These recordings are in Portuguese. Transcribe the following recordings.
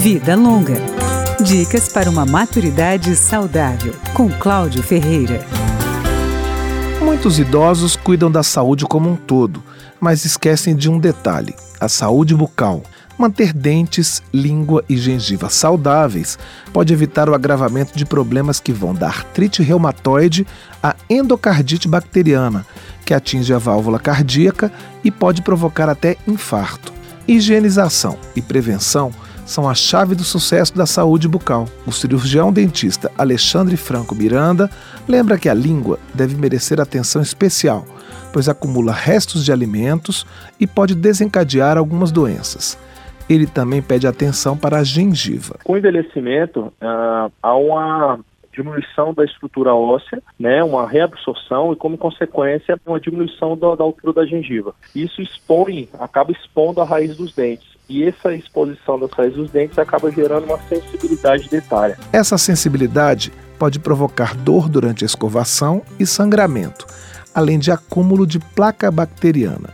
Vida Longa. Dicas para uma maturidade saudável, com Cláudio Ferreira. Muitos idosos cuidam da saúde como um todo, mas esquecem de um detalhe: a saúde bucal. Manter dentes, língua e gengiva saudáveis pode evitar o agravamento de problemas que vão da artrite reumatoide à endocardite bacteriana, que atinge a válvula cardíaca e pode provocar até infarto. Higienização e prevenção são a chave do sucesso da saúde bucal. O cirurgião dentista Alexandre Franco Miranda lembra que a língua deve merecer atenção especial, pois acumula restos de alimentos e pode desencadear algumas doenças. Ele também pede atenção para a gengiva. Com o envelhecimento, uh, há uma diminuição da estrutura óssea, né, uma reabsorção e, como consequência, uma diminuição da, da altura da gengiva. Isso expõe, acaba expondo a raiz dos dentes. E essa exposição das raízes dos dentes acaba gerando uma sensibilidade dentária. Essa sensibilidade pode provocar dor durante a escovação e sangramento, além de acúmulo de placa bacteriana.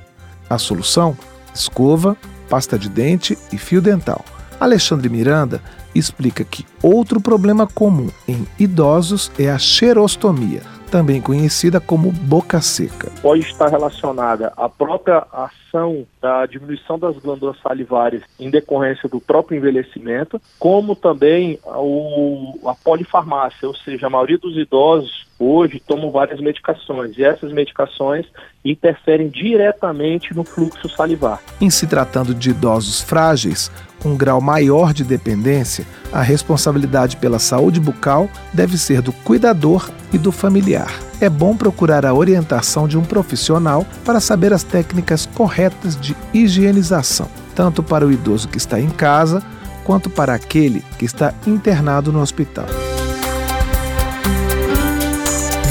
A solução? Escova, pasta de dente e fio dental. Alexandre Miranda explica que outro problema comum em idosos é a xerostomia, também conhecida como boca seca. Pode estar relacionada à própria ação da diminuição das glândulas salivares em decorrência do próprio envelhecimento, como também a polifarmácia, ou seja, a maioria dos idosos hoje tomam várias medicações e essas medicações interferem diretamente no fluxo salivar. Em se tratando de idosos frágeis, com um grau maior de dependência, a responsabilidade pela saúde bucal deve ser do cuidador e do familiar. É bom procurar a orientação de um profissional para saber as técnicas corretas de higienização, tanto para o idoso que está em casa quanto para aquele que está internado no hospital.